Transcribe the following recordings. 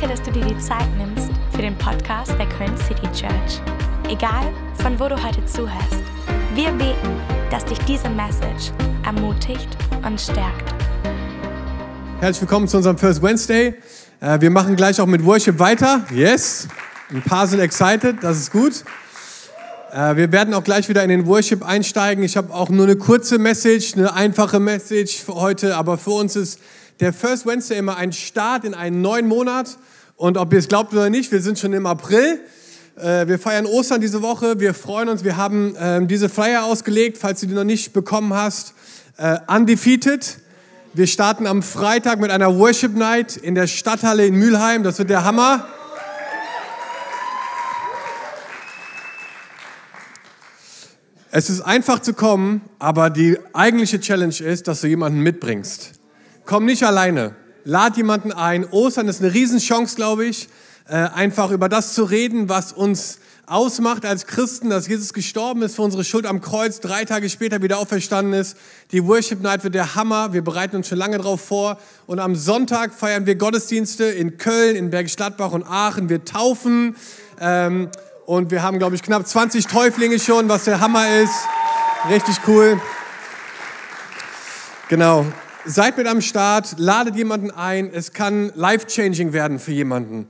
Danke, dass du dir die Zeit nimmst für den Podcast der Köln City Church. Egal, von wo du heute zuhörst, wir beten, dass dich diese Message ermutigt und stärkt. Herzlich willkommen zu unserem First Wednesday. Äh, Wir machen gleich auch mit Worship weiter. Yes. Ein paar sind excited, das ist gut. Äh, Wir werden auch gleich wieder in den Worship einsteigen. Ich habe auch nur eine kurze Message, eine einfache Message für heute, aber für uns ist der First Wednesday immer ein Start in einen neuen Monat. Und ob ihr es glaubt oder nicht, wir sind schon im April. Äh, Wir feiern Ostern diese Woche. Wir freuen uns. Wir haben ähm, diese Flyer ausgelegt, falls du die noch nicht bekommen hast. Äh, Undefeated. Wir starten am Freitag mit einer Worship Night in der Stadthalle in Mülheim. Das wird der Hammer. Es ist einfach zu kommen, aber die eigentliche Challenge ist, dass du jemanden mitbringst. Komm nicht alleine. Lad jemanden ein. Ostern ist eine Riesenchance, glaube ich, äh, einfach über das zu reden, was uns ausmacht als Christen, dass Jesus gestorben ist für unsere Schuld am Kreuz, drei Tage später wieder auferstanden ist. Die Worship Night wird der Hammer. Wir bereiten uns schon lange darauf vor. Und am Sonntag feiern wir Gottesdienste in Köln, in Bergisch Gladbach und Aachen. Wir taufen. Ähm, und wir haben, glaube ich, knapp 20 Täuflinge schon, was der Hammer ist. Richtig cool. Genau. Seid mit am Start, ladet jemanden ein. Es kann life-changing werden für jemanden.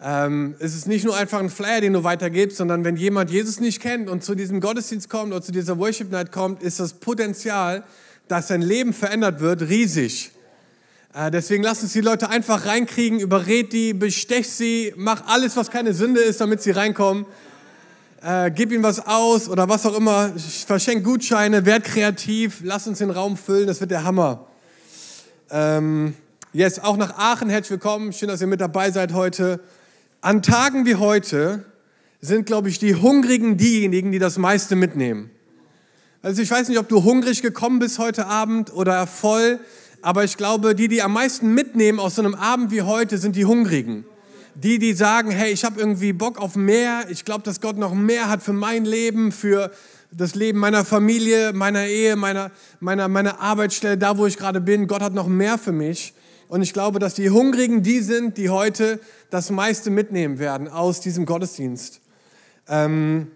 Ähm, es ist nicht nur einfach ein Flyer, den du weitergibst, sondern wenn jemand Jesus nicht kennt und zu diesem Gottesdienst kommt oder zu dieser Worship Night kommt, ist das Potenzial, dass sein Leben verändert wird, riesig. Äh, deswegen lass uns die Leute einfach reinkriegen, überred die, bestech sie, mach alles, was keine Sünde ist, damit sie reinkommen. Äh, gib ihnen was aus oder was auch immer, verschenk Gutscheine, werd kreativ, lass uns den Raum füllen, das wird der Hammer. Ähm, yes, auch nach Aachen herzlich willkommen, schön, dass ihr mit dabei seid heute. An Tagen wie heute sind, glaube ich, die Hungrigen diejenigen, die das meiste mitnehmen. Also ich weiß nicht, ob du hungrig gekommen bist heute Abend oder voll, aber ich glaube, die, die am meisten mitnehmen aus so einem Abend wie heute, sind die Hungrigen. Die, die sagen, hey, ich habe irgendwie Bock auf mehr, ich glaube, dass Gott noch mehr hat für mein Leben, für das Leben meiner Familie, meiner Ehe, meiner, meiner, meiner Arbeitsstelle, da wo ich gerade bin. Gott hat noch mehr für mich. Und ich glaube, dass die Hungrigen die sind, die heute das meiste mitnehmen werden aus diesem Gottesdienst. Ähm,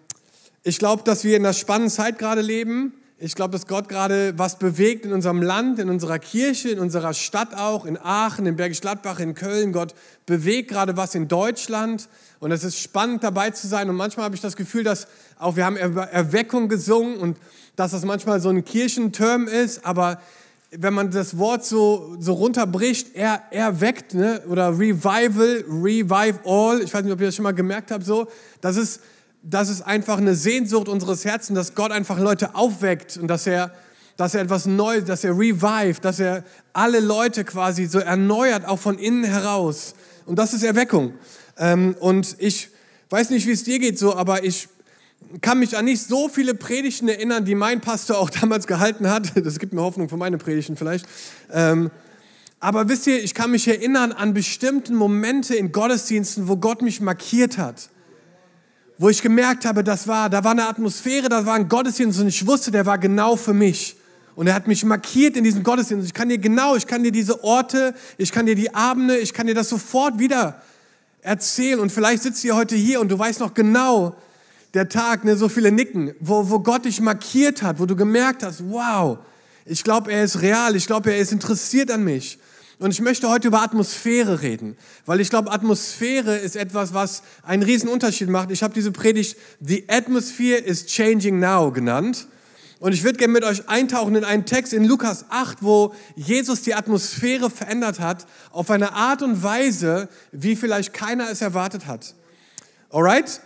ich glaube, dass wir in einer spannenden Zeit gerade leben. Ich glaube, dass Gott gerade was bewegt in unserem Land, in unserer Kirche, in unserer Stadt auch, in Aachen, in Bergisch Gladbach, in Köln. Gott bewegt gerade was in Deutschland. Und es ist spannend dabei zu sein. Und manchmal habe ich das Gefühl, dass auch wir haben Erweckung gesungen und dass das manchmal so ein Kirchenterm ist. Aber wenn man das Wort so, so runterbricht, er, er ne? oder Revival, Revive All, ich weiß nicht, ob ihr das schon mal gemerkt habt, so, das ist, das ist einfach eine Sehnsucht unseres Herzens, dass Gott einfach Leute aufweckt und dass er, dass er etwas Neues, dass er revive, dass er alle Leute quasi so erneuert, auch von innen heraus. Und das ist Erweckung. Ähm, und ich weiß nicht, wie es dir geht so, aber ich kann mich an nicht so viele Predigten erinnern, die mein Pastor auch damals gehalten hat. Das gibt mir Hoffnung für meine Predigten vielleicht. Ähm, aber wisst ihr, ich kann mich erinnern an bestimmte Momente in Gottesdiensten, wo Gott mich markiert hat. Wo ich gemerkt habe, das war, da war eine Atmosphäre, da war ein Gottesdienst und ich wusste, der war genau für mich. Und er hat mich markiert in diesem Gottesdienst. Ich kann dir genau, ich kann dir diese Orte, ich kann dir die Abende, ich kann dir das sofort wieder erzählen. Und vielleicht sitzt ihr heute hier und du weißt noch genau, der Tag, ne, so viele Nicken, wo, wo Gott dich markiert hat, wo du gemerkt hast, wow, ich glaube, er ist real, ich glaube, er ist interessiert an mich. Und ich möchte heute über Atmosphäre reden, weil ich glaube, Atmosphäre ist etwas, was einen riesen Unterschied macht. Ich habe diese Predigt The Atmosphere is Changing Now genannt. Und ich würde gerne mit euch eintauchen in einen Text in Lukas 8, wo Jesus die Atmosphäre verändert hat, auf eine Art und Weise, wie vielleicht keiner es erwartet hat. Alright?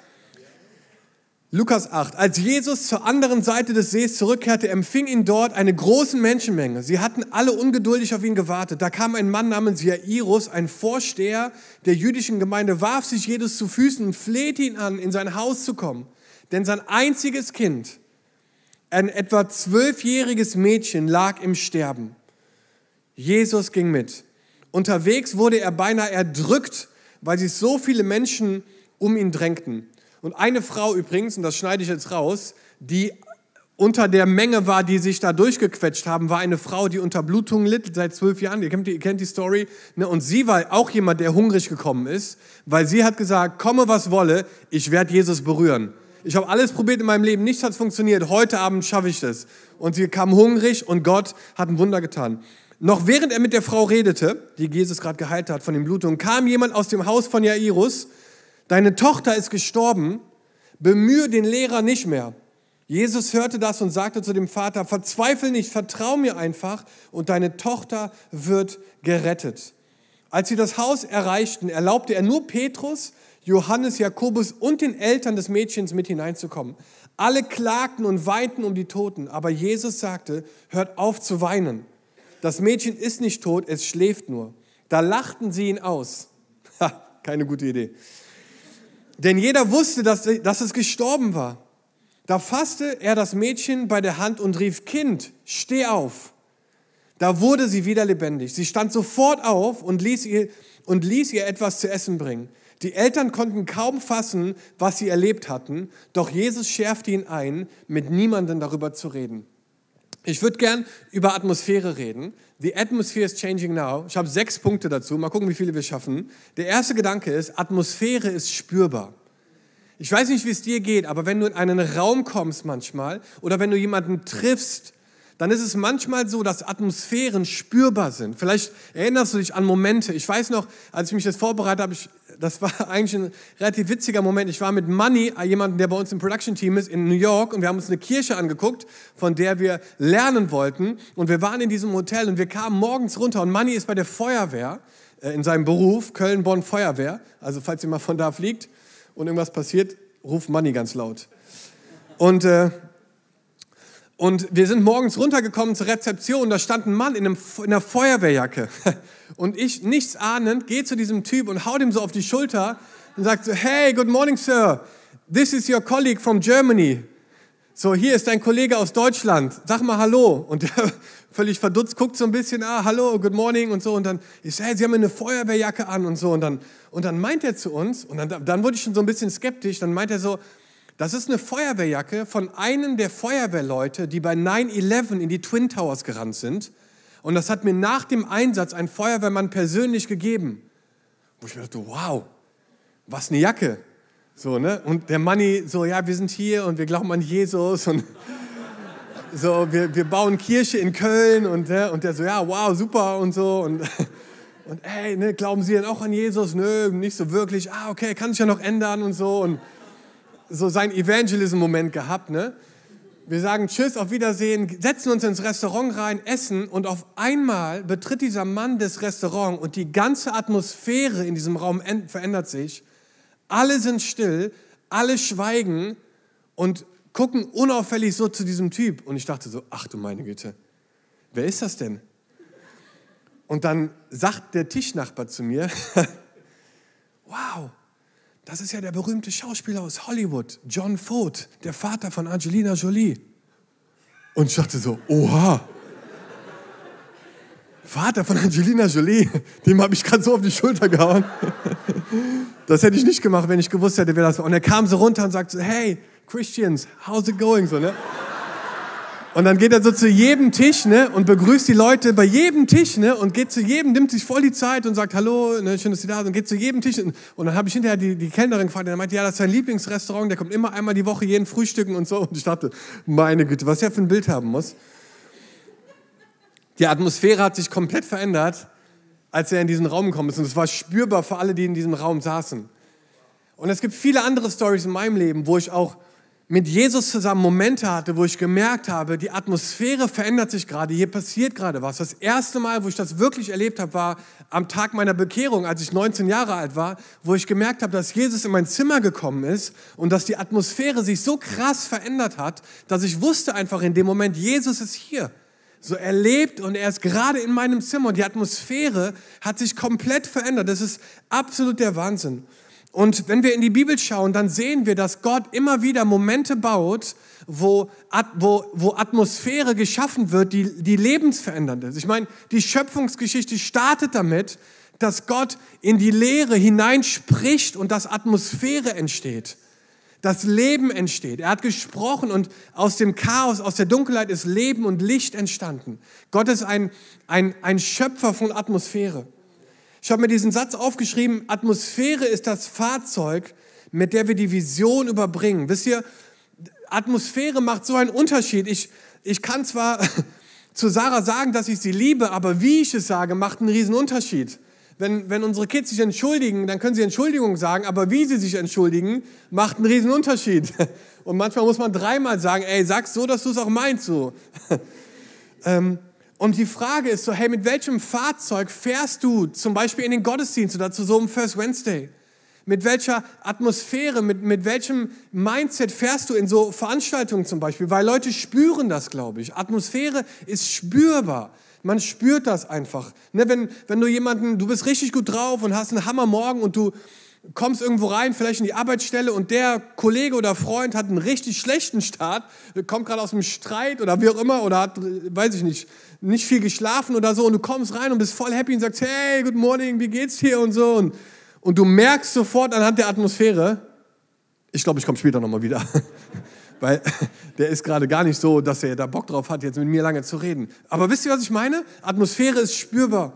Lukas 8. Als Jesus zur anderen Seite des Sees zurückkehrte, empfing ihn dort eine große Menschenmenge. Sie hatten alle ungeduldig auf ihn gewartet. Da kam ein Mann namens Jairus, ein Vorsteher der jüdischen Gemeinde, warf sich Jesus zu Füßen und flehte ihn an, in sein Haus zu kommen. Denn sein einziges Kind, ein etwa zwölfjähriges Mädchen, lag im Sterben. Jesus ging mit. Unterwegs wurde er beinahe erdrückt, weil sich so viele Menschen um ihn drängten. Und eine Frau übrigens, und das schneide ich jetzt raus, die unter der Menge war, die sich da durchgequetscht haben, war eine Frau, die unter Blutung litt seit zwölf Jahren. Ihr kennt die, ihr kennt die Story. Ne? Und sie war auch jemand, der hungrig gekommen ist, weil sie hat gesagt, komme was wolle, ich werde Jesus berühren. Ich habe alles probiert in meinem Leben, nichts hat funktioniert. Heute Abend schaffe ich das. Und sie kam hungrig und Gott hat ein Wunder getan. Noch während er mit der Frau redete, die Jesus gerade geheilt hat von den Blutungen, kam jemand aus dem Haus von Jairus. Deine Tochter ist gestorben. Bemühe den Lehrer nicht mehr. Jesus hörte das und sagte zu dem Vater, verzweifel nicht, vertrau mir einfach und deine Tochter wird gerettet. Als sie das Haus erreichten, erlaubte er nur Petrus, Johannes, Jakobus und den Eltern des Mädchens mit hineinzukommen. Alle klagten und weinten um die Toten, aber Jesus sagte, hört auf zu weinen. Das Mädchen ist nicht tot, es schläft nur. Da lachten sie ihn aus. Ha, keine gute Idee. Denn jeder wusste, dass, dass es gestorben war. Da fasste er das Mädchen bei der Hand und rief, Kind, steh auf. Da wurde sie wieder lebendig. Sie stand sofort auf und ließ ihr, und ließ ihr etwas zu essen bringen. Die Eltern konnten kaum fassen, was sie erlebt hatten, doch Jesus schärfte ihn ein, mit niemandem darüber zu reden. Ich würde gern über Atmosphäre reden. The atmosphere is changing now. Ich habe sechs Punkte dazu. Mal gucken, wie viele wir schaffen. Der erste Gedanke ist, Atmosphäre ist spürbar. Ich weiß nicht, wie es dir geht, aber wenn du in einen Raum kommst manchmal oder wenn du jemanden triffst, dann ist es manchmal so, dass Atmosphären spürbar sind. Vielleicht erinnerst du dich an Momente. Ich weiß noch, als ich mich das vorbereitet habe, ich, das war eigentlich ein relativ witziger Moment. Ich war mit Money, jemandem, der bei uns im Production-Team ist, in New York und wir haben uns eine Kirche angeguckt, von der wir lernen wollten. Und wir waren in diesem Hotel und wir kamen morgens runter und Money ist bei der Feuerwehr äh, in seinem Beruf, Köln-Bonn Feuerwehr. Also falls ihr mal von da fliegt, und irgendwas passiert, ruft Money ganz laut. Und, äh, und wir sind morgens runtergekommen zur Rezeption, da stand ein Mann in, einem, in einer Feuerwehrjacke. Und ich, nichts ahnend, gehe zu diesem Typ und hau dem so auf die Schulter und sagt so, hey, good morning, sir. This is your colleague from Germany. So, hier ist dein Kollege aus Deutschland. Sag mal Hallo. Und der völlig verdutzt guckt so ein bisschen, ah, hallo, good morning und so. Und dann, ich sage, hey, Sie haben eine Feuerwehrjacke an und so. Und dann, und dann meint er zu uns, und dann, dann wurde ich schon so ein bisschen skeptisch, dann meint er so, das ist eine Feuerwehrjacke von einem der Feuerwehrleute, die bei 9-11 in die Twin Towers gerannt sind. Und das hat mir nach dem Einsatz ein Feuerwehrmann persönlich gegeben. Wo ich mir dachte, wow, was eine Jacke. So, ne? Und der Manni so, ja, wir sind hier und wir glauben an Jesus und so, wir, wir bauen Kirche in Köln und, ne? und der so, ja, wow, super und so und, und ey, ne, glauben Sie denn auch an Jesus? Nö, nicht so wirklich. Ah, okay, kann sich ja noch ändern und so und so sein Evangelism-Moment gehabt, ne? Wir sagen Tschüss, auf Wiedersehen, setzen uns ins Restaurant rein, essen und auf einmal betritt dieser Mann das Restaurant und die ganze Atmosphäre in diesem Raum verändert sich alle sind still, alle schweigen und gucken unauffällig so zu diesem Typ. Und ich dachte so, ach du meine Güte, wer ist das denn? Und dann sagt der Tischnachbar zu mir, wow, das ist ja der berühmte Schauspieler aus Hollywood, John Ford, der Vater von Angelina Jolie. Und ich dachte so, oha, Vater von Angelina Jolie, dem habe ich gerade so auf die Schulter gehauen. Das hätte ich nicht gemacht, wenn ich gewusst hätte, wer das war. Und er kam so runter und sagte hey, Christians, how's it going? So, ne? Und dann geht er so zu jedem Tisch ne, und begrüßt die Leute bei jedem Tisch ne, und geht zu jedem, nimmt sich voll die Zeit und sagt Hallo, ne, schön, dass Sie da sind und geht zu jedem Tisch. Und, und dann habe ich hinterher die, die Kellnerin gefragt, und er meinte, ja, das ist sein Lieblingsrestaurant, der kommt immer einmal die Woche jeden Frühstücken und so. Und ich dachte, meine Güte, was er für ein Bild haben muss. Die Atmosphäre hat sich komplett verändert, als er in diesen Raum gekommen ist. Und es war spürbar für alle, die in diesem Raum saßen. Und es gibt viele andere Stories in meinem Leben, wo ich auch mit Jesus zusammen Momente hatte, wo ich gemerkt habe, die Atmosphäre verändert sich gerade, hier passiert gerade was. Das erste Mal, wo ich das wirklich erlebt habe, war am Tag meiner Bekehrung, als ich 19 Jahre alt war, wo ich gemerkt habe, dass Jesus in mein Zimmer gekommen ist und dass die Atmosphäre sich so krass verändert hat, dass ich wusste einfach in dem Moment, Jesus ist hier so erlebt und er ist gerade in meinem Zimmer und die Atmosphäre hat sich komplett verändert. Das ist absolut der Wahnsinn. Und wenn wir in die Bibel schauen, dann sehen wir, dass Gott immer wieder Momente baut, wo, wo, wo Atmosphäre geschaffen wird, die, die lebensverändernd ist. Ich meine, die Schöpfungsgeschichte startet damit, dass Gott in die Leere hineinspricht und dass Atmosphäre entsteht. dass Leben entsteht. Er hat gesprochen und aus dem Chaos, aus der Dunkelheit ist Leben und Licht entstanden. Gott ist ein, ein, ein Schöpfer von Atmosphäre. Ich habe mir diesen Satz aufgeschrieben, Atmosphäre ist das Fahrzeug, mit der wir die Vision überbringen. Wisst ihr, Atmosphäre macht so einen Unterschied. Ich, ich kann zwar zu Sarah sagen, dass ich sie liebe, aber wie ich es sage, macht einen riesen Unterschied. Wenn, wenn unsere Kids sich entschuldigen, dann können sie Entschuldigung sagen, aber wie sie sich entschuldigen, macht einen riesen Unterschied. Und manchmal muss man dreimal sagen, ey, sag's so, dass du es auch meinst so. Ähm, und die Frage ist so, hey, mit welchem Fahrzeug fährst du zum Beispiel in den Gottesdienst oder zu so einem First Wednesday? Mit welcher Atmosphäre, mit, mit welchem Mindset fährst du in so Veranstaltungen zum Beispiel? Weil Leute spüren das, glaube ich. Atmosphäre ist spürbar. Man spürt das einfach. Ne, wenn, wenn du jemanden, du bist richtig gut drauf und hast einen Hammermorgen und du kommst irgendwo rein, vielleicht in die Arbeitsstelle und der Kollege oder Freund hat einen richtig schlechten Start, kommt gerade aus einem Streit oder wie auch immer oder hat, weiß ich nicht, nicht viel geschlafen oder so und du kommst rein und bist voll happy und sagst, hey, good morning, wie geht's dir und so und, und du merkst sofort anhand der Atmosphäre, ich glaube, ich komme später nochmal wieder, weil der ist gerade gar nicht so, dass er da Bock drauf hat, jetzt mit mir lange zu reden. Aber wisst ihr, was ich meine? Atmosphäre ist spürbar.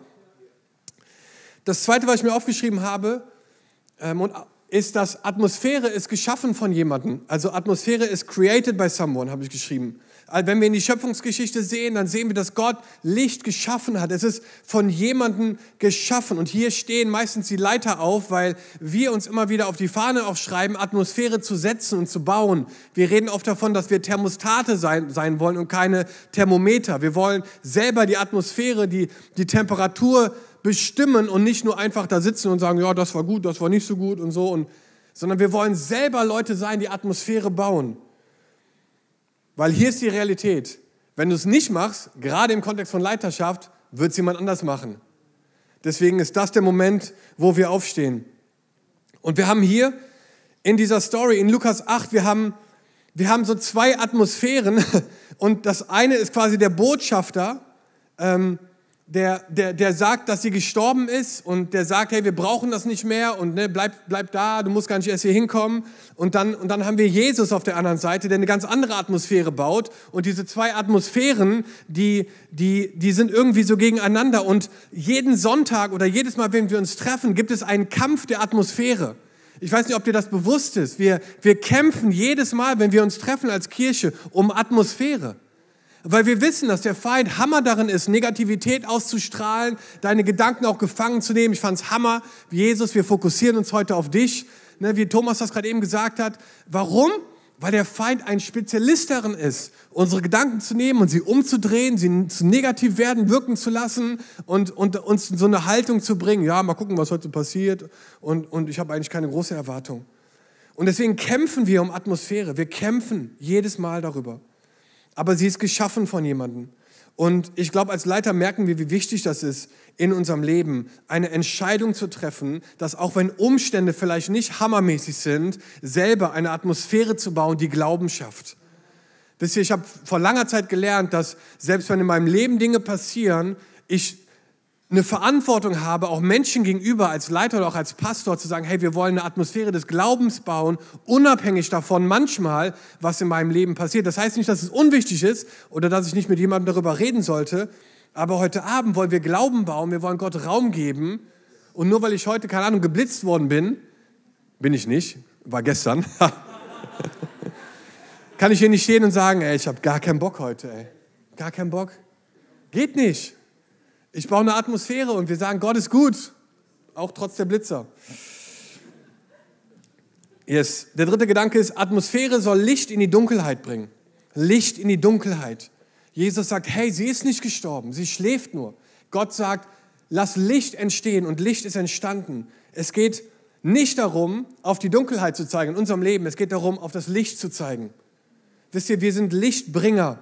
Das Zweite, was ich mir aufgeschrieben habe, ähm, ist, dass Atmosphäre ist geschaffen von jemandem. Also Atmosphäre ist created by someone, habe ich geschrieben. Also wenn wir in die Schöpfungsgeschichte sehen, dann sehen wir, dass Gott Licht geschaffen hat. Es ist von jemandem geschaffen. Und hier stehen meistens die Leiter auf, weil wir uns immer wieder auf die Fahne aufschreiben, Atmosphäre zu setzen und zu bauen. Wir reden oft davon, dass wir Thermostate sein, sein wollen und keine Thermometer. Wir wollen selber die Atmosphäre, die, die Temperatur bestimmen und nicht nur einfach da sitzen und sagen, ja, das war gut, das war nicht so gut und so. Und, sondern wir wollen selber Leute sein, die Atmosphäre bauen. Weil hier ist die Realität. Wenn du es nicht machst, gerade im Kontext von Leiterschaft, wird es jemand anders machen. Deswegen ist das der Moment, wo wir aufstehen. Und wir haben hier in dieser Story, in Lukas 8, wir haben, wir haben so zwei Atmosphären. Und das eine ist quasi der Botschafter, ähm, der, der, der sagt, dass sie gestorben ist und der sagt, hey, wir brauchen das nicht mehr und ne, bleib, bleib da, du musst gar nicht erst hier hinkommen. Und dann, und dann haben wir Jesus auf der anderen Seite, der eine ganz andere Atmosphäre baut. Und diese zwei Atmosphären, die, die, die sind irgendwie so gegeneinander. Und jeden Sonntag oder jedes Mal, wenn wir uns treffen, gibt es einen Kampf der Atmosphäre. Ich weiß nicht, ob dir das bewusst ist. Wir, wir kämpfen jedes Mal, wenn wir uns treffen als Kirche, um Atmosphäre. Weil wir wissen, dass der Feind Hammer darin ist, Negativität auszustrahlen, deine Gedanken auch gefangen zu nehmen. Ich fand es Hammer, Jesus, wir fokussieren uns heute auf dich, ne, wie Thomas das gerade eben gesagt hat. Warum? Weil der Feind ein Spezialist darin ist, unsere Gedanken zu nehmen und sie umzudrehen, sie zu negativ werden, wirken zu lassen und, und uns in so eine Haltung zu bringen. Ja, mal gucken, was heute passiert. Und, und ich habe eigentlich keine große Erwartung. Und deswegen kämpfen wir um Atmosphäre. Wir kämpfen jedes Mal darüber aber sie ist geschaffen von jemandem. Und ich glaube, als Leiter merken wir, wie wichtig das ist, in unserem Leben eine Entscheidung zu treffen, dass auch wenn Umstände vielleicht nicht hammermäßig sind, selber eine Atmosphäre zu bauen, die Glauben schafft. Wisst ihr, ich habe vor langer Zeit gelernt, dass selbst wenn in meinem Leben Dinge passieren, ich eine Verantwortung habe, auch Menschen gegenüber als Leiter oder auch als Pastor zu sagen, hey, wir wollen eine Atmosphäre des Glaubens bauen, unabhängig davon manchmal, was in meinem Leben passiert. Das heißt nicht, dass es unwichtig ist oder dass ich nicht mit jemandem darüber reden sollte, aber heute Abend wollen wir Glauben bauen, wir wollen Gott Raum geben und nur weil ich heute, keine Ahnung, geblitzt worden bin, bin ich nicht, war gestern, kann ich hier nicht stehen und sagen, ey, ich habe gar keinen Bock heute, ey. Gar keinen Bock. Geht nicht. Ich baue eine Atmosphäre und wir sagen, Gott ist gut, auch trotz der Blitzer. Yes. Der dritte Gedanke ist, Atmosphäre soll Licht in die Dunkelheit bringen. Licht in die Dunkelheit. Jesus sagt, hey, sie ist nicht gestorben, sie schläft nur. Gott sagt, lass Licht entstehen und Licht ist entstanden. Es geht nicht darum, auf die Dunkelheit zu zeigen in unserem Leben, es geht darum, auf das Licht zu zeigen. Wisst ihr, wir sind Lichtbringer.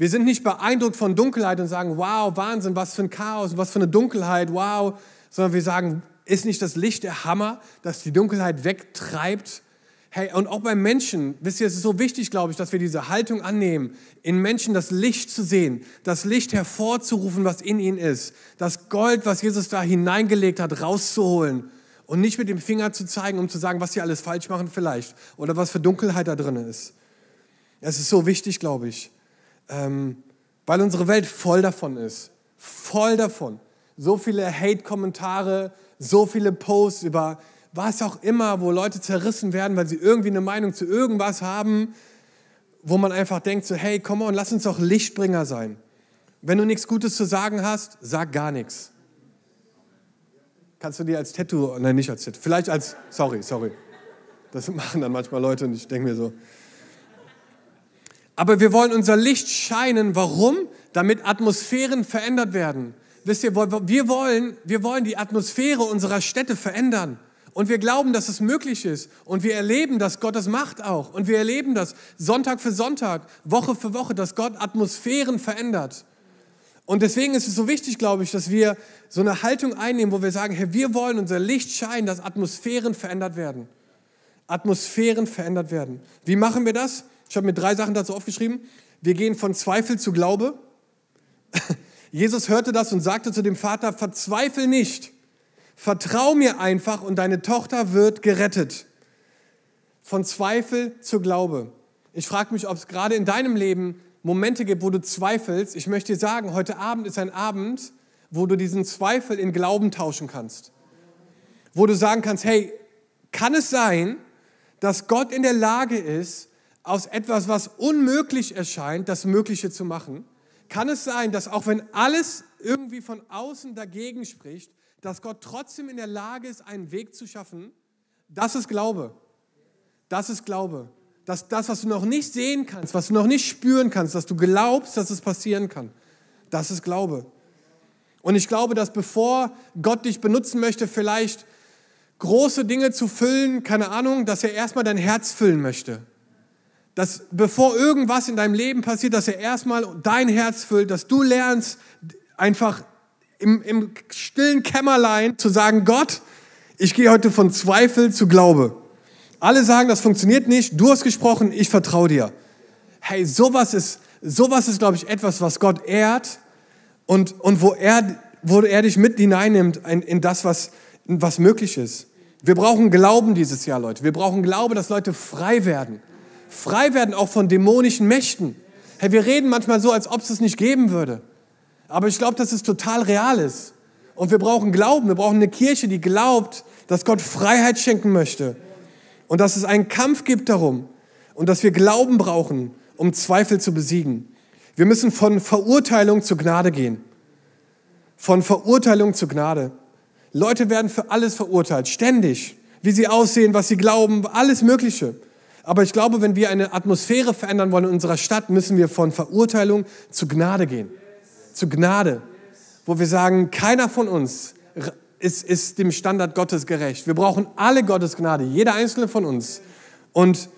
Wir sind nicht beeindruckt von Dunkelheit und sagen, wow, Wahnsinn, was für ein Chaos, was für eine Dunkelheit, wow, sondern wir sagen, ist nicht das Licht der Hammer, das die Dunkelheit wegtreibt? Hey, und auch beim Menschen, wisst ihr, es ist so wichtig, glaube ich, dass wir diese Haltung annehmen, in Menschen das Licht zu sehen, das Licht hervorzurufen, was in ihnen ist, das Gold, was Jesus da hineingelegt hat, rauszuholen und nicht mit dem Finger zu zeigen, um zu sagen, was sie alles falsch machen vielleicht oder was für Dunkelheit da drin ist. Es ist so wichtig, glaube ich, ähm, weil unsere Welt voll davon ist, voll davon. So viele Hate-Kommentare, so viele Posts über was auch immer, wo Leute zerrissen werden, weil sie irgendwie eine Meinung zu irgendwas haben, wo man einfach denkt, so, hey, komm on, lass uns doch Lichtbringer sein. Wenn du nichts Gutes zu sagen hast, sag gar nichts. Kannst du dir als Tattoo, nein, nicht als Tattoo, vielleicht als, sorry, sorry. Das machen dann manchmal Leute und ich denke mir so. Aber wir wollen unser Licht scheinen. Warum? Damit Atmosphären verändert werden. Wisst ihr, wir wollen, wir wollen die Atmosphäre unserer Städte verändern. Und wir glauben, dass es möglich ist. Und wir erleben, dass Gott das macht auch. Und wir erleben das Sonntag für Sonntag, Woche für Woche, dass Gott Atmosphären verändert. Und deswegen ist es so wichtig, glaube ich, dass wir so eine Haltung einnehmen, wo wir sagen, hey, wir wollen unser Licht scheinen, dass Atmosphären verändert werden. Atmosphären verändert werden. Wie machen wir das? Ich habe mir drei Sachen dazu aufgeschrieben. Wir gehen von Zweifel zu Glaube. Jesus hörte das und sagte zu dem Vater, verzweifel nicht. Vertrau mir einfach und deine Tochter wird gerettet. Von Zweifel zu Glaube. Ich frage mich, ob es gerade in deinem Leben Momente gibt, wo du zweifelst. Ich möchte dir sagen, heute Abend ist ein Abend, wo du diesen Zweifel in Glauben tauschen kannst. Wo du sagen kannst, hey, kann es sein, dass Gott in der Lage ist, aus etwas, was unmöglich erscheint, das Mögliche zu machen? Kann es sein, dass auch wenn alles irgendwie von außen dagegen spricht, dass Gott trotzdem in der Lage ist, einen Weg zu schaffen, das ist Glaube. Das ist Glaube. Dass das, was du noch nicht sehen kannst, was du noch nicht spüren kannst, dass du glaubst, dass es passieren kann, das ist Glaube. Und ich glaube, dass bevor Gott dich benutzen möchte, vielleicht große Dinge zu füllen, keine Ahnung, dass er erstmal dein Herz füllen möchte. Dass bevor irgendwas in deinem Leben passiert, dass er erstmal dein Herz füllt, dass du lernst, einfach im, im stillen Kämmerlein zu sagen, Gott, ich gehe heute von Zweifel zu Glaube. Alle sagen, das funktioniert nicht, du hast gesprochen, ich vertraue dir. Hey, sowas ist, sowas ist, glaube ich, etwas, was Gott ehrt und, und wo, er, wo er dich mit hineinnimmt in, in das, was, was möglich ist. Wir brauchen Glauben dieses Jahr, Leute. Wir brauchen Glaube, dass Leute frei werden. Frei werden auch von dämonischen Mächten. Hey, wir reden manchmal so, als ob es es nicht geben würde. Aber ich glaube, dass es total real ist. Und wir brauchen Glauben. Wir brauchen eine Kirche, die glaubt, dass Gott Freiheit schenken möchte. Und dass es einen Kampf gibt darum. Und dass wir Glauben brauchen, um Zweifel zu besiegen. Wir müssen von Verurteilung zu Gnade gehen. Von Verurteilung zu Gnade. Leute werden für alles verurteilt, ständig. Wie sie aussehen, was sie glauben, alles Mögliche. Aber ich glaube, wenn wir eine Atmosphäre verändern wollen in unserer Stadt, müssen wir von Verurteilung zu Gnade gehen zu Gnade, wo wir sagen, keiner von uns ist, ist dem Standard Gottes gerecht. Wir brauchen alle Gottes Gnade, jeder einzelne von uns. Und,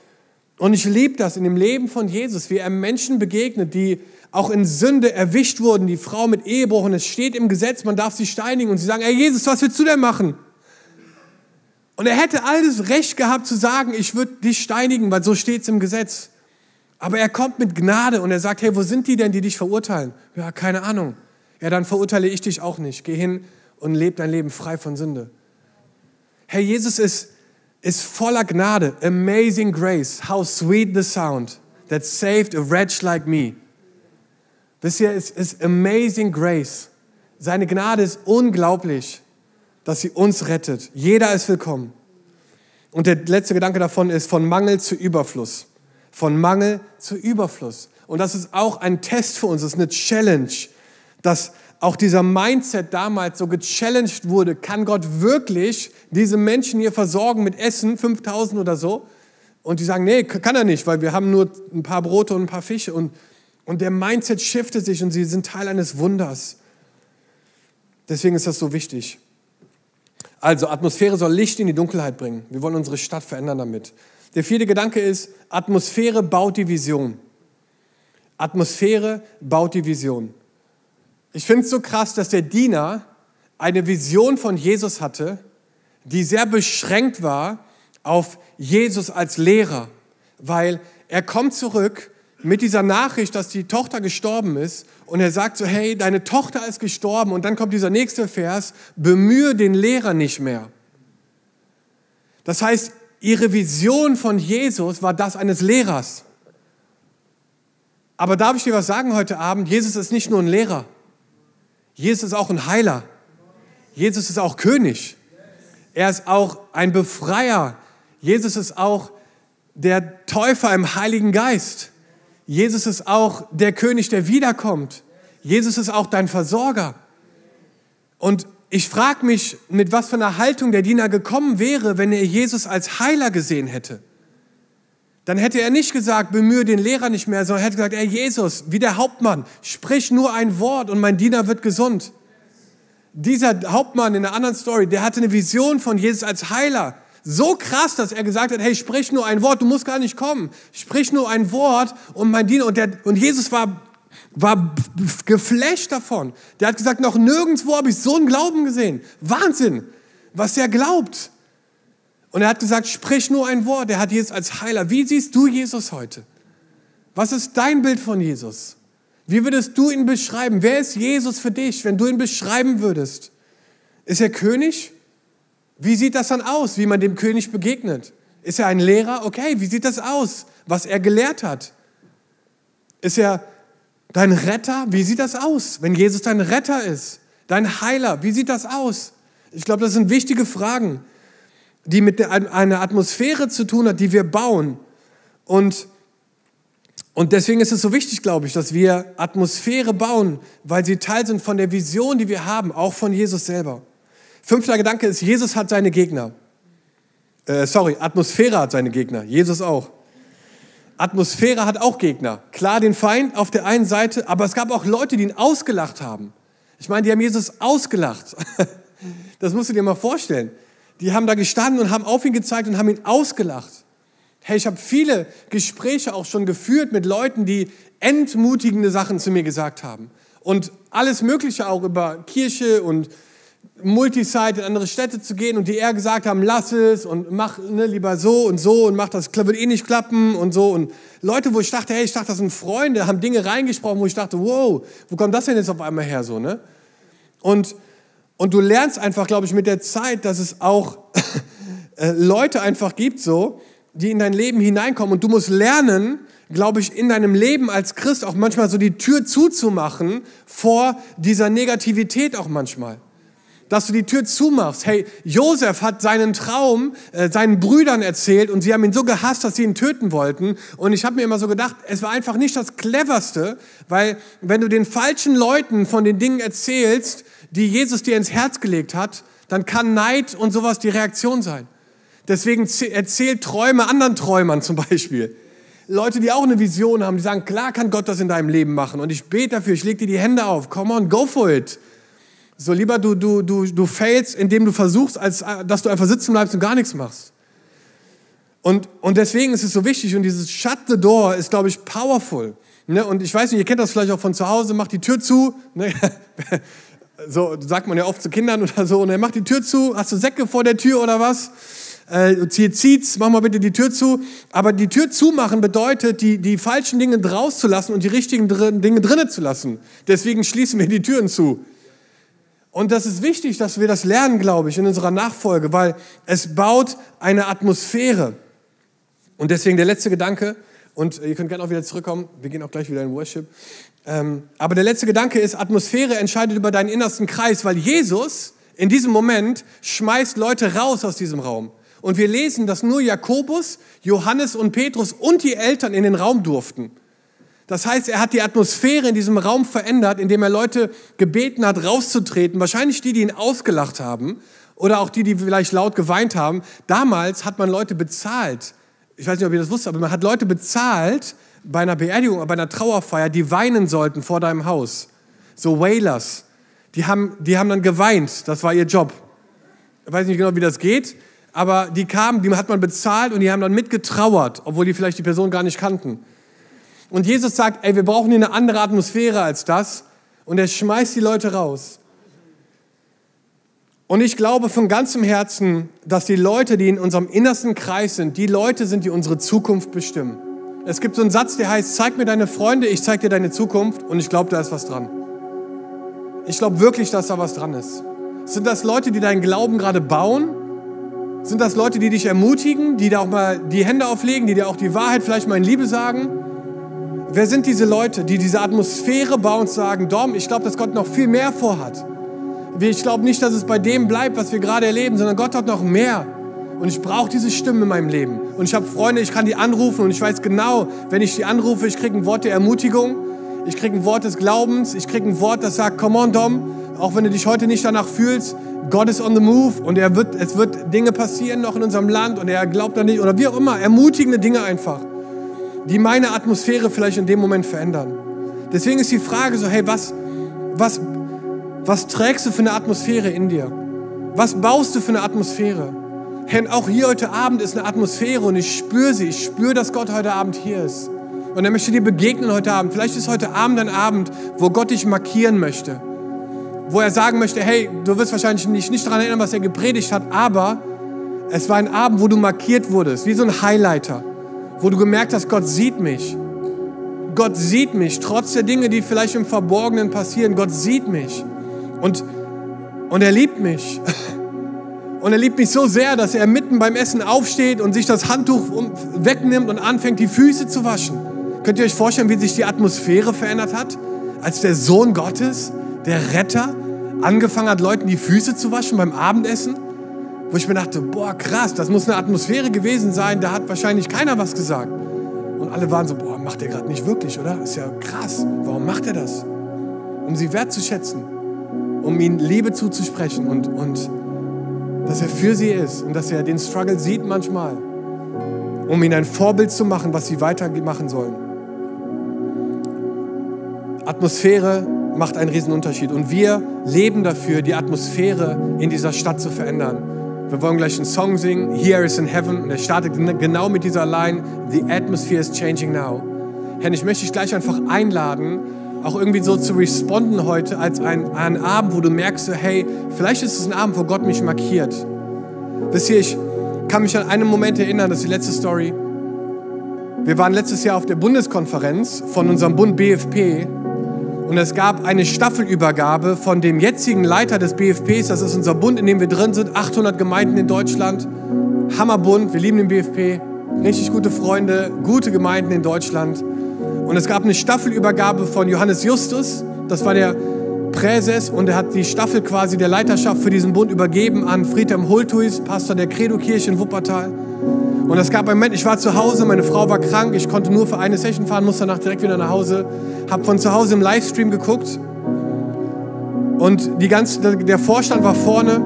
und ich liebe das in dem Leben von Jesus, wie er Menschen begegnet, die auch in Sünde erwischt wurden, die Frau mit Ehebruch, und es steht im Gesetz, man darf sie steinigen, und sie sagen, hey Jesus, was willst du denn machen? Und er hätte alles Recht gehabt zu sagen, ich würde dich steinigen, weil so steht es im Gesetz. Aber er kommt mit Gnade und er sagt, hey, wo sind die denn, die dich verurteilen? Ja, keine Ahnung. Ja, dann verurteile ich dich auch nicht. Geh hin und lebe dein Leben frei von Sünde. Herr Jesus ist, ist voller Gnade. Amazing grace. How sweet the sound that saved a wretch like me. Wisst ihr, es ist amazing grace. Seine Gnade ist unglaublich, dass sie uns rettet. Jeder ist willkommen. Und der letzte Gedanke davon ist von Mangel zu Überfluss von Mangel zu Überfluss. Und das ist auch ein Test für uns, das ist eine Challenge, dass auch dieser Mindset damals so gechallenged wurde. Kann Gott wirklich diese Menschen hier versorgen mit Essen, 5000 oder so? Und die sagen, nee, kann er nicht, weil wir haben nur ein paar Brote und ein paar Fische. Und, und der Mindset shiftet sich und sie sind Teil eines Wunders. Deswegen ist das so wichtig. Also, Atmosphäre soll Licht in die Dunkelheit bringen. Wir wollen unsere Stadt verändern damit. Der vierte Gedanke ist, Atmosphäre baut die Vision. Atmosphäre baut die Vision. Ich finde es so krass, dass der Diener eine Vision von Jesus hatte, die sehr beschränkt war auf Jesus als Lehrer, weil er kommt zurück mit dieser Nachricht, dass die Tochter gestorben ist und er sagt so, hey, deine Tochter ist gestorben und dann kommt dieser nächste Vers, bemühe den Lehrer nicht mehr. Das heißt, ihre Vision von Jesus war das eines Lehrers. Aber darf ich dir was sagen heute Abend? Jesus ist nicht nur ein Lehrer. Jesus ist auch ein Heiler. Jesus ist auch König. Er ist auch ein Befreier. Jesus ist auch der Täufer im Heiligen Geist. Jesus ist auch der König, der wiederkommt. Jesus ist auch dein Versorger. Und ich frage mich, mit was für einer Haltung der Diener gekommen wäre, wenn er Jesus als Heiler gesehen hätte. Dann hätte er nicht gesagt, bemühe den Lehrer nicht mehr, sondern er hätte gesagt, ey Jesus, wie der Hauptmann, sprich nur ein Wort und mein Diener wird gesund. Dieser Hauptmann in der anderen Story, der hatte eine Vision von Jesus als Heiler. So krass, dass er gesagt hat, hey, sprich nur ein Wort, du musst gar nicht kommen. Sprich nur ein Wort und mein Diener. Und, der, und Jesus war, war geflasht davon. Der hat gesagt, noch nirgendwo habe ich so einen Glauben gesehen. Wahnsinn, was der glaubt. Und er hat gesagt, sprich nur ein Wort. Er hat Jesus als Heiler. Wie siehst du Jesus heute? Was ist dein Bild von Jesus? Wie würdest du ihn beschreiben? Wer ist Jesus für dich, wenn du ihn beschreiben würdest? Ist er König? Wie sieht das dann aus, wie man dem König begegnet? Ist er ein Lehrer? Okay, wie sieht das aus, was er gelehrt hat? Ist er dein Retter? Wie sieht das aus, wenn Jesus dein Retter ist? Dein Heiler? Wie sieht das aus? Ich glaube, das sind wichtige Fragen, die mit einer Atmosphäre zu tun hat, die wir bauen. Und, und deswegen ist es so wichtig, glaube ich, dass wir Atmosphäre bauen, weil sie Teil sind von der Vision, die wir haben, auch von Jesus selber. Fünfter Gedanke ist, Jesus hat seine Gegner. Äh, sorry, Atmosphäre hat seine Gegner. Jesus auch. Atmosphäre hat auch Gegner. Klar, den Feind auf der einen Seite, aber es gab auch Leute, die ihn ausgelacht haben. Ich meine, die haben Jesus ausgelacht. Das musst du dir mal vorstellen. Die haben da gestanden und haben auf ihn gezeigt und haben ihn ausgelacht. Hey, ich habe viele Gespräche auch schon geführt mit Leuten, die entmutigende Sachen zu mir gesagt haben. Und alles Mögliche auch über Kirche und Multisite in andere Städte zu gehen und die eher gesagt haben, lass es und mach ne, lieber so und so und mach das, wird eh nicht klappen und so. Und Leute, wo ich dachte, hey, ich dachte, das sind Freunde, haben Dinge reingesprochen, wo ich dachte, wow, wo kommt das denn jetzt auf einmal her so, ne? Und, und du lernst einfach, glaube ich, mit der Zeit, dass es auch äh, Leute einfach gibt so, die in dein Leben hineinkommen und du musst lernen, glaube ich, in deinem Leben als Christ auch manchmal so die Tür zuzumachen vor dieser Negativität auch manchmal dass du die Tür zumachst. Hey, Josef hat seinen Traum äh, seinen Brüdern erzählt und sie haben ihn so gehasst, dass sie ihn töten wollten. Und ich habe mir immer so gedacht, es war einfach nicht das Cleverste, weil wenn du den falschen Leuten von den Dingen erzählst, die Jesus dir ins Herz gelegt hat, dann kann Neid und sowas die Reaktion sein. Deswegen erzählt Träume anderen Träumern zum Beispiel. Leute, die auch eine Vision haben, die sagen, klar kann Gott das in deinem Leben machen. Und ich bete dafür, ich lege dir die Hände auf. Come on, go for it. So lieber du, du, du, du failst, indem du versuchst, als dass du einfach sitzen bleibst und gar nichts machst. Und, und deswegen ist es so wichtig und dieses Shut the Door ist, glaube ich, powerful. Ne? Und ich weiß nicht, ihr kennt das vielleicht auch von zu Hause, macht die Tür zu. Ne? so sagt man ja oft zu Kindern oder so. Und er macht die Tür zu. Hast du Säcke vor der Tür oder was? Äh, zieht's, mach mal bitte die Tür zu. Aber die Tür zumachen bedeutet, die, die falschen Dinge draus zu lassen und die richtigen Dinge drinnen zu lassen. Deswegen schließen wir die Türen zu. Und das ist wichtig, dass wir das lernen, glaube ich, in unserer Nachfolge, weil es baut eine Atmosphäre. Und deswegen der letzte Gedanke, und ihr könnt gerne auch wieder zurückkommen, wir gehen auch gleich wieder in Worship. Ähm, aber der letzte Gedanke ist, Atmosphäre entscheidet über deinen innersten Kreis, weil Jesus in diesem Moment schmeißt Leute raus aus diesem Raum. Und wir lesen, dass nur Jakobus, Johannes und Petrus und die Eltern in den Raum durften. Das heißt, er hat die Atmosphäre in diesem Raum verändert, indem er Leute gebeten hat, rauszutreten. Wahrscheinlich die, die ihn ausgelacht haben oder auch die, die vielleicht laut geweint haben. Damals hat man Leute bezahlt. Ich weiß nicht, ob ihr das wusstet, aber man hat Leute bezahlt bei einer Beerdigung, bei einer Trauerfeier, die weinen sollten vor deinem Haus. So Wailers. Die haben, die haben dann geweint. Das war ihr Job. Ich weiß nicht genau, wie das geht, aber die kamen, die hat man bezahlt und die haben dann mitgetrauert, obwohl die vielleicht die Person gar nicht kannten. Und Jesus sagt, ey, wir brauchen hier eine andere Atmosphäre als das. Und er schmeißt die Leute raus. Und ich glaube von ganzem Herzen, dass die Leute, die in unserem innersten Kreis sind, die Leute sind, die unsere Zukunft bestimmen. Es gibt so einen Satz, der heißt, zeig mir deine Freunde, ich zeig dir deine Zukunft. Und ich glaube, da ist was dran. Ich glaube wirklich, dass da was dran ist. Sind das Leute, die deinen Glauben gerade bauen? Sind das Leute, die dich ermutigen, die da auch mal die Hände auflegen, die dir auch die Wahrheit vielleicht mal in Liebe sagen? Wer sind diese Leute, die diese Atmosphäre bauen und sagen, Dom, ich glaube, dass Gott noch viel mehr vorhat. Ich glaube nicht, dass es bei dem bleibt, was wir gerade erleben, sondern Gott hat noch mehr. Und ich brauche diese Stimmen in meinem Leben. Und ich habe Freunde, ich kann die anrufen und ich weiß genau, wenn ich die anrufe, ich kriege ein Wort der Ermutigung, ich kriege ein Wort des Glaubens, ich kriege ein Wort, das sagt, come on Dom, auch wenn du dich heute nicht danach fühlst, Gott ist on the move und er wird, es wird Dinge passieren noch in unserem Land und er glaubt da nicht oder wie auch immer, ermutigende Dinge einfach, die meine Atmosphäre vielleicht in dem Moment verändern. Deswegen ist die Frage so, hey, was, was, was trägst du für eine Atmosphäre in dir? Was baust du für eine Atmosphäre? Herr, auch hier heute Abend ist eine Atmosphäre und ich spüre sie. Ich spüre, dass Gott heute Abend hier ist. Und er möchte dir begegnen heute Abend. Vielleicht ist heute Abend ein Abend, wo Gott dich markieren möchte. Wo er sagen möchte, hey, du wirst wahrscheinlich nicht, nicht daran erinnern, was er gepredigt hat, aber es war ein Abend, wo du markiert wurdest, wie so ein Highlighter. Wo du gemerkt hast, Gott sieht mich. Gott sieht mich, trotz der Dinge, die vielleicht im Verborgenen passieren. Gott sieht mich. Und, und er liebt mich. Und er liebt mich so sehr, dass er mitten beim Essen aufsteht und sich das Handtuch wegnimmt und anfängt, die Füße zu waschen. Könnt ihr euch vorstellen, wie sich die Atmosphäre verändert hat, als der Sohn Gottes, der Retter, angefangen hat, Leuten die Füße zu waschen beim Abendessen? Wo ich mir dachte, boah, krass, das muss eine Atmosphäre gewesen sein, da hat wahrscheinlich keiner was gesagt. Und alle waren so, boah, macht er gerade nicht wirklich, oder? Ist ja krass. Warum macht er das? Um sie wertzuschätzen, um ihnen Liebe zuzusprechen und, und dass er für sie ist und dass er den Struggle sieht manchmal, um ihnen ein Vorbild zu machen, was sie weitermachen sollen. Atmosphäre macht einen Unterschied und wir leben dafür, die Atmosphäre in dieser Stadt zu verändern. Wir wollen gleich einen Song singen, Here is in Heaven, und er startet genau mit dieser Line, The atmosphere is changing now. Herr, ich möchte dich gleich einfach einladen, auch irgendwie so zu responden heute als ein, ein Abend, wo du merkst, hey, vielleicht ist es ein Abend, wo Gott mich markiert. Wisst ihr, ich kann mich an einen Moment erinnern, das ist die letzte Story. Wir waren letztes Jahr auf der Bundeskonferenz von unserem Bund BFP und es gab eine Staffelübergabe von dem jetzigen Leiter des BFPs, das ist unser Bund, in dem wir drin sind, 800 Gemeinden in Deutschland. Hammerbund, wir lieben den BFP, richtig gute Freunde, gute Gemeinden in Deutschland. Und es gab eine Staffelübergabe von Johannes Justus, das war der Präses, und er hat die Staffel quasi der Leiterschaft für diesen Bund übergeben an Friedhelm Hultuis, Pastor der Credo-Kirche in Wuppertal. Und es gab einen Moment, ich war zu Hause, meine Frau war krank, ich konnte nur für eine Session fahren, musste danach direkt wieder nach Hause, habe von zu Hause im Livestream geguckt und die ganze, der Vorstand war vorne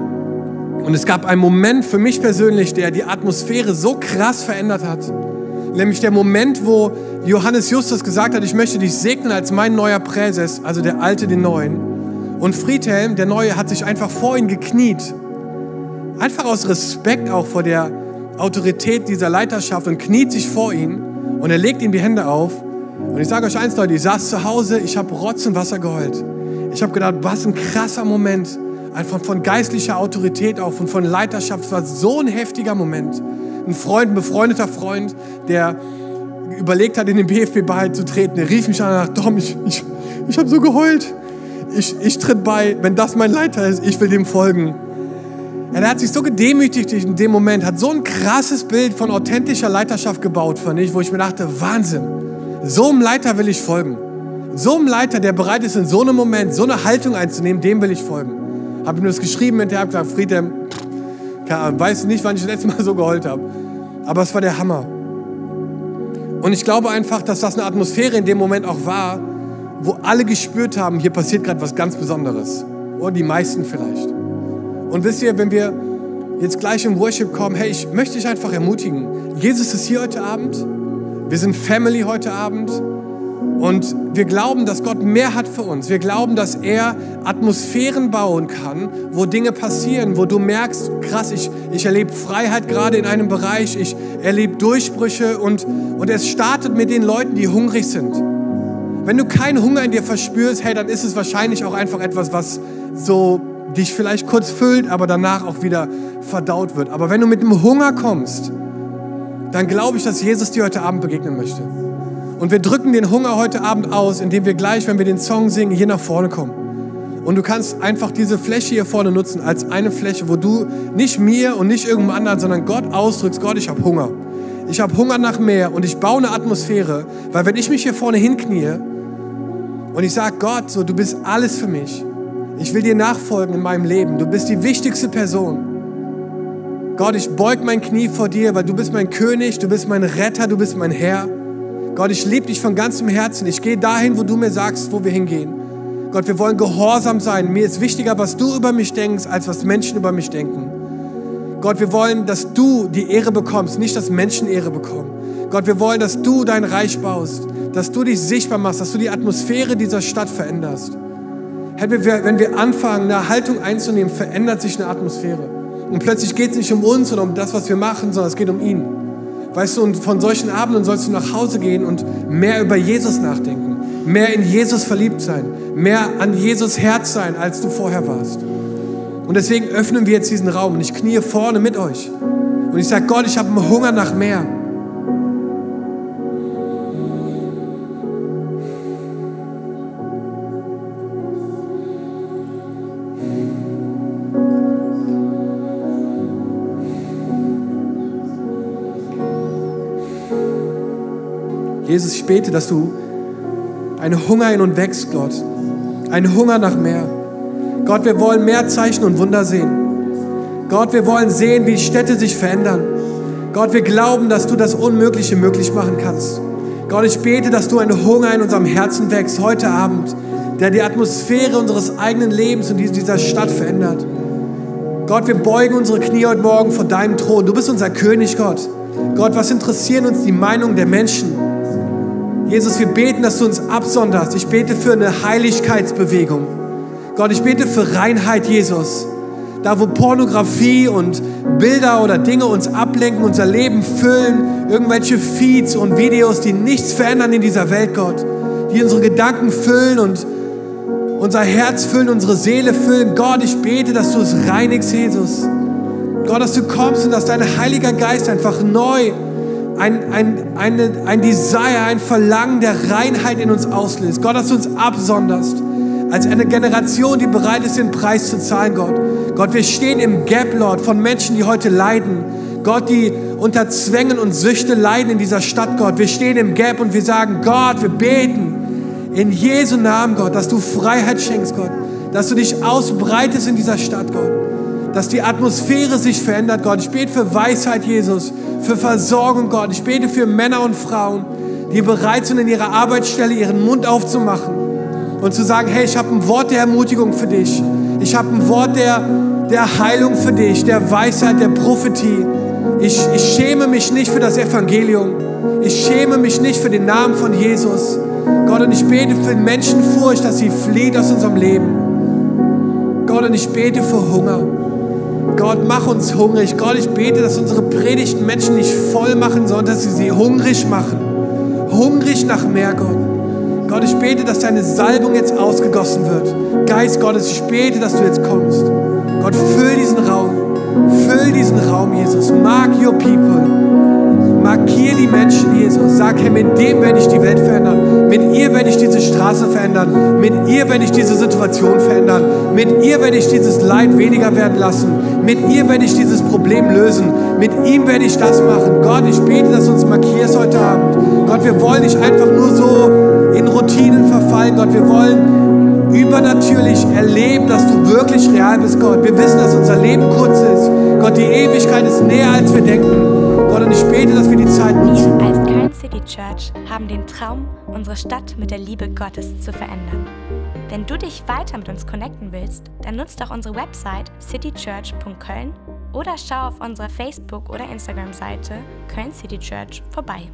und es gab einen Moment für mich persönlich, der die Atmosphäre so krass verändert hat. Nämlich der Moment, wo Johannes Justus gesagt hat, ich möchte dich segnen als mein neuer Präses, also der Alte den Neuen. Und Friedhelm, der Neue, hat sich einfach vor ihn gekniet. Einfach aus Respekt auch vor der Autorität dieser Leiterschaft und kniet sich vor ihn und er legt ihm die Hände auf. Und ich sage euch eins, Leute, ich saß zu Hause, ich habe Rotz und Wasser geheult. Ich habe gedacht, was ein krasser Moment. Einfach von geistlicher Autorität auch und von Leiterschaft. Es war so ein heftiger Moment ein Freund, ein befreundeter Freund, der überlegt hat, in den BFB beizutreten, der rief mich an und sagte, Tom, ich, ich, ich habe so geheult. Ich, ich tritt bei, wenn das mein Leiter ist, ich will dem folgen. Er hat sich so gedemütigt in dem Moment, hat so ein krasses Bild von authentischer Leiterschaft gebaut, fand ich, wo ich mir dachte, Wahnsinn, so einem Leiter will ich folgen. So einem Leiter, der bereit ist, in so einem Moment so eine Haltung einzunehmen, dem will ich folgen. Habe ihm das geschrieben hinterher, gesagt, Friedhelm, weiß nicht, wann ich das letzte Mal so geheult habe. Aber es war der Hammer. Und ich glaube einfach, dass das eine Atmosphäre in dem Moment auch war, wo alle gespürt haben, hier passiert gerade was ganz Besonderes. Oder die meisten vielleicht. Und wisst ihr, wenn wir jetzt gleich im Worship kommen, hey, ich möchte dich einfach ermutigen. Jesus ist hier heute Abend. Wir sind Family heute Abend. Und wir glauben, dass Gott mehr hat für uns. Wir glauben, dass er Atmosphären bauen kann, wo Dinge passieren, wo du merkst, krass, ich, ich erlebe Freiheit gerade in einem Bereich, ich erlebe Durchbrüche und, und es startet mit den Leuten, die hungrig sind. Wenn du keinen Hunger in dir verspürst, hey, dann ist es wahrscheinlich auch einfach etwas, was so dich vielleicht kurz füllt, aber danach auch wieder verdaut wird. Aber wenn du mit dem Hunger kommst, dann glaube ich, dass Jesus dir heute Abend begegnen möchte. Und wir drücken den Hunger heute Abend aus, indem wir gleich, wenn wir den Song singen, hier nach vorne kommen. Und du kannst einfach diese Fläche hier vorne nutzen als eine Fläche, wo du nicht mir und nicht irgendeinem anderen, sondern Gott ausdrückst, Gott, ich habe Hunger. Ich habe Hunger nach mehr und ich baue eine Atmosphäre, weil wenn ich mich hier vorne hinknie und ich sage, Gott, so, du bist alles für mich. Ich will dir nachfolgen in meinem Leben. Du bist die wichtigste Person. Gott, ich beug mein Knie vor dir, weil du bist mein König, du bist mein Retter, du bist mein Herr. Gott, ich liebe dich von ganzem Herzen. Ich gehe dahin, wo du mir sagst, wo wir hingehen. Gott, wir wollen gehorsam sein. Mir ist wichtiger, was du über mich denkst, als was Menschen über mich denken. Gott, wir wollen, dass du die Ehre bekommst, nicht dass Menschen Ehre bekommen. Gott, wir wollen, dass du dein Reich baust, dass du dich sichtbar machst, dass du die Atmosphäre dieser Stadt veränderst. Wenn wir anfangen, eine Haltung einzunehmen, verändert sich eine Atmosphäre. Und plötzlich geht es nicht um uns oder um das, was wir machen, sondern es geht um ihn. Weißt du, und von solchen Abenden sollst du nach Hause gehen und mehr über Jesus nachdenken mehr in Jesus verliebt sein, mehr an Jesus Herz sein, als du vorher warst. Und deswegen öffnen wir jetzt diesen Raum und ich kniee vorne mit euch. Und ich sage, Gott, ich habe einen Hunger nach mehr. Jesus, ich bete, dass du ein Hunger in uns wächst, Gott. Ein Hunger nach mehr. Gott, wir wollen mehr Zeichen und Wunder sehen. Gott, wir wollen sehen, wie Städte sich verändern. Gott, wir glauben, dass du das Unmögliche möglich machen kannst. Gott, ich bete, dass du ein Hunger in unserem Herzen wächst heute Abend, der die Atmosphäre unseres eigenen Lebens und dieser Stadt verändert. Gott, wir beugen unsere Knie heute Morgen vor deinem Thron. Du bist unser König, Gott. Gott, was interessieren uns die Meinungen der Menschen? Jesus, wir beten, dass du uns absonderst. Ich bete für eine Heiligkeitsbewegung. Gott, ich bete für Reinheit, Jesus. Da, wo Pornografie und Bilder oder Dinge uns ablenken, unser Leben füllen, irgendwelche Feeds und Videos, die nichts verändern in dieser Welt, Gott, die unsere Gedanken füllen und unser Herz füllen, unsere Seele füllen. Gott, ich bete, dass du es reinigst, Jesus. Gott, dass du kommst und dass dein Heiliger Geist einfach neu ein, ein, eine, ein Desire, ein Verlangen der Reinheit in uns auslöst. Gott, dass du uns absonderst als eine Generation, die bereit ist, den Preis zu zahlen, Gott. Gott, wir stehen im Gap, Lord, von Menschen, die heute leiden. Gott, die unter Zwängen und Süchte leiden in dieser Stadt, Gott. Wir stehen im Gap und wir sagen, Gott, wir beten in Jesu Namen, Gott, dass du Freiheit schenkst, Gott. Dass du dich ausbreitest in dieser Stadt, Gott dass die Atmosphäre sich verändert, Gott. Ich bete für Weisheit, Jesus, für Versorgung, Gott. Ich bete für Männer und Frauen, die bereit sind, in ihrer Arbeitsstelle ihren Mund aufzumachen und zu sagen, hey, ich habe ein Wort der Ermutigung für dich. Ich habe ein Wort der, der Heilung für dich, der Weisheit, der Prophetie. Ich, ich schäme mich nicht für das Evangelium. Ich schäme mich nicht für den Namen von Jesus. Gott, und ich bete für Menschenfurcht, dass sie flieht aus unserem Leben. Gott, und ich bete für Hunger. Gott, mach uns hungrig. Gott, ich bete, dass unsere Predigten Menschen nicht voll machen, sondern dass sie sie hungrig machen. Hungrig nach mehr, Gott. Gott, ich bete, dass deine Salbung jetzt ausgegossen wird. Geist Gottes, ich bete, dass du jetzt kommst. Gott, füll diesen Raum. Füll diesen Raum, Jesus. Mark your people. Markier die Menschen, Jesus. Sag, Herr, mit dem werde ich die Welt verändern. Mit ihr werde ich diese Straße verändern. Mit ihr werde ich diese Situation verändern. Mit ihr werde ich dieses Leid weniger werden lassen. Mit ihr werde ich dieses Problem lösen. Mit ihm werde ich das machen. Gott, ich bete, dass du uns markierst heute Abend. Gott, wir wollen nicht einfach nur so in Routinen verfallen. Gott, wir wollen übernatürlich erleben, dass du wirklich real bist, Gott. Wir wissen, dass unser Leben kurz ist. Gott, die Ewigkeit ist näher, als wir denken. Gott, und ich bete, dass wir die Zeit nutzen. Wir als Köln City Church haben den Traum, unsere Stadt mit der Liebe Gottes zu verändern. Wenn du dich weiter mit uns connecten willst, dann nutzt doch unsere Website citychurch.köln oder schau auf unserer Facebook- oder Instagram-Seite Köln City Church vorbei.